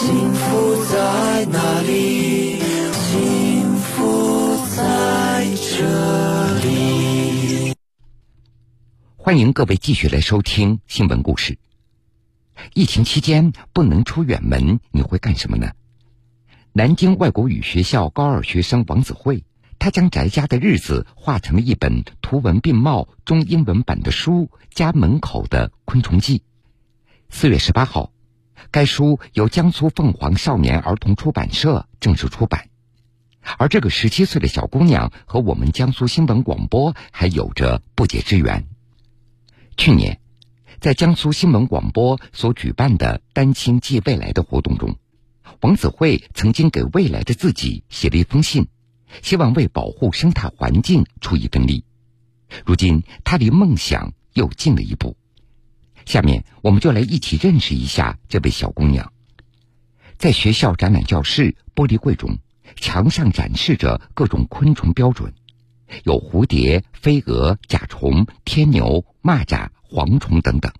幸福在哪里？幸福在这里。欢迎各位继续来收听新闻故事。疫情期间不能出远门，你会干什么呢？南京外国语学校高二学生王子慧，他将宅家的日子画成了一本图文并茂、中英文版的书《家门口的昆虫记》。四月十八号，该书由江苏凤凰少年儿童出版社正式出版。而这个十七岁的小姑娘和我们江苏新闻广播还有着不解之缘。去年，在江苏新闻广播所举办的“单亲记未来”的活动中，王子慧曾经给未来的自己写了一封信，希望为保护生态环境出一份力。如今，她离梦想又近了一步。下面，我们就来一起认识一下这位小姑娘。在学校展览教室玻璃柜中，墙上展示着各种昆虫标准。有蝴蝶、飞蛾、甲虫、天牛、蚂蚱、蝗虫等等，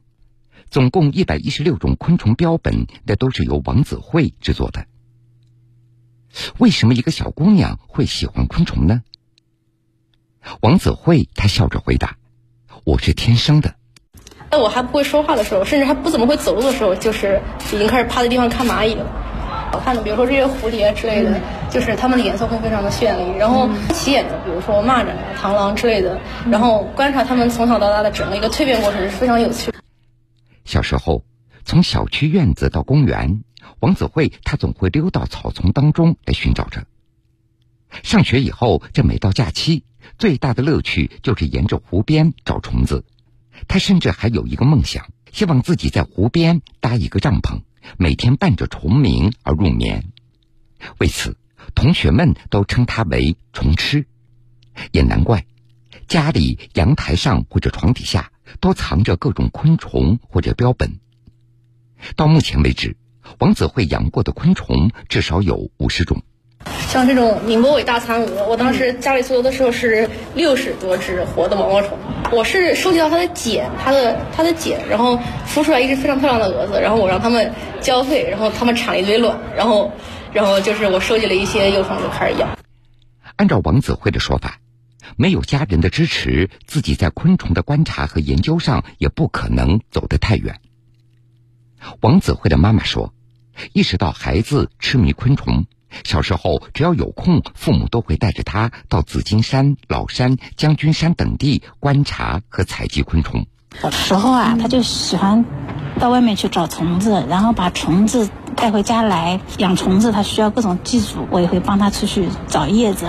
总共一百一十六种昆虫标本，那都是由王子慧制作的。为什么一个小姑娘会喜欢昆虫呢？王子慧她笑着回答：“我是天生的。”在我还不会说话的时候，甚至还不怎么会走路的时候，就是已经开始趴在地方看蚂蚁了。好看的，比如说这些蝴蝶之类的，就是它们的颜色会非常的绚丽。然后起眼的，比如说蚂蚱、螳螂之类的，然后观察它们从小到大的整个一个蜕变过程是非常有趣。小时候，从小区院子到公园，王子慧他总会溜到草丛当中来寻找着。上学以后，这每到假期，最大的乐趣就是沿着湖边找虫子。他甚至还有一个梦想，希望自己在湖边搭一个帐篷。每天伴着虫鸣而入眠，为此，同学们都称他为“虫痴”。也难怪，家里阳台上或者床底下都藏着各种昆虫或者标本。到目前为止，王子会养过的昆虫至少有五十种。像这种宁波尾大蚕蛾，我当时家里所有的时候是六十多只活的毛毛虫。我是收集到它的茧，它的它的茧，然后孵出来一只非常漂亮的蛾子，然后我让它们交配，然后它们产了一堆卵，然后，然后就是我收集了一些幼虫就开始养。按照王子慧的说法，没有家人的支持，自己在昆虫的观察和研究上也不可能走得太远。王子慧的妈妈说，意识到孩子痴迷昆虫。小时候，只要有空，父母都会带着他到紫金山、老山、将军山等地观察和采集昆虫。小时候啊，他就喜欢到外面去找虫子，然后把虫子带回家来养虫子。他需要各种技术，我也会帮他出去找叶子。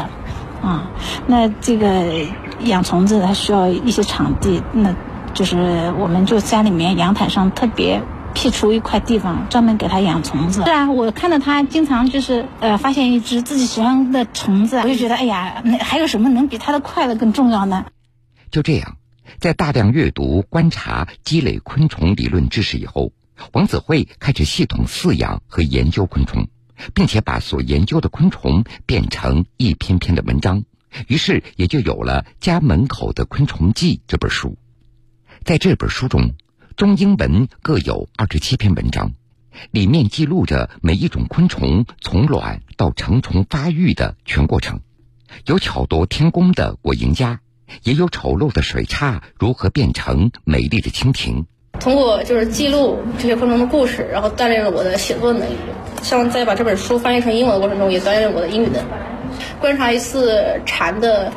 啊，那这个养虫子，他需要一些场地，那就是我们就家里面阳台上特别。辟出一块地方专门给它养虫子。是啊，我看到他经常就是呃发现一只自己喜欢的虫子，我就觉得哎呀，那还有什么能比他的快乐更重要呢？就这样，在大量阅读、观察、积累昆虫理论知识以后，王子慧开始系统饲养和研究昆虫，并且把所研究的昆虫变成一篇篇的文章。于是也就有了《家门口的昆虫记》这本书。在这本书中。中英文各有二十七篇文章，里面记录着每一种昆虫从卵到成虫发育的全过程，有巧夺天工的果蝇家，也有丑陋的水獭如何变成美丽的蜻蜓。通过就是记录这些昆虫的故事，然后锻炼了我的写作能力。像在把这本书翻译成英文的过程中，也锻炼了我的英语能力。观察一次蝉的。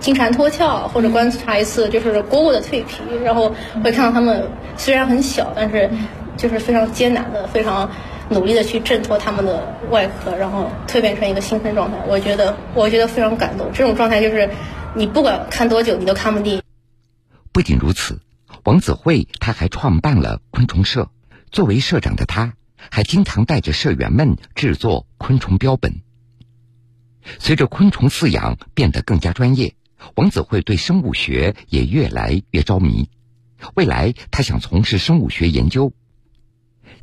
金蝉脱壳，或者观察一次就是蝈蝈的蜕皮，然后会看到它们虽然很小，但是就是非常艰难的、非常努力的去挣脱它们的外壳，然后蜕变成一个新生状态。我觉得，我觉得非常感动。这种状态就是你不管看多久，你都看不腻。不仅如此，王子慧他还创办了昆虫社。作为社长的他，还经常带着社员们制作昆虫标本。随着昆虫饲养变得更加专业。王子慧对生物学也越来越着迷，未来他想从事生物学研究。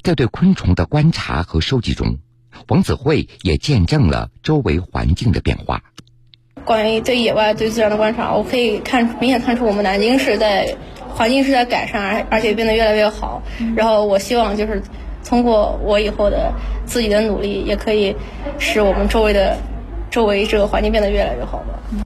在对昆虫的观察和收集中，王子慧也见证了周围环境的变化。关于对野外、对自然的观察，我可以看明显看出我们南京市在环境是在改善，而而且变得越来越好。然后我希望就是通过我以后的自己的努力，也可以使我们周围的周围这个环境变得越来越好吧。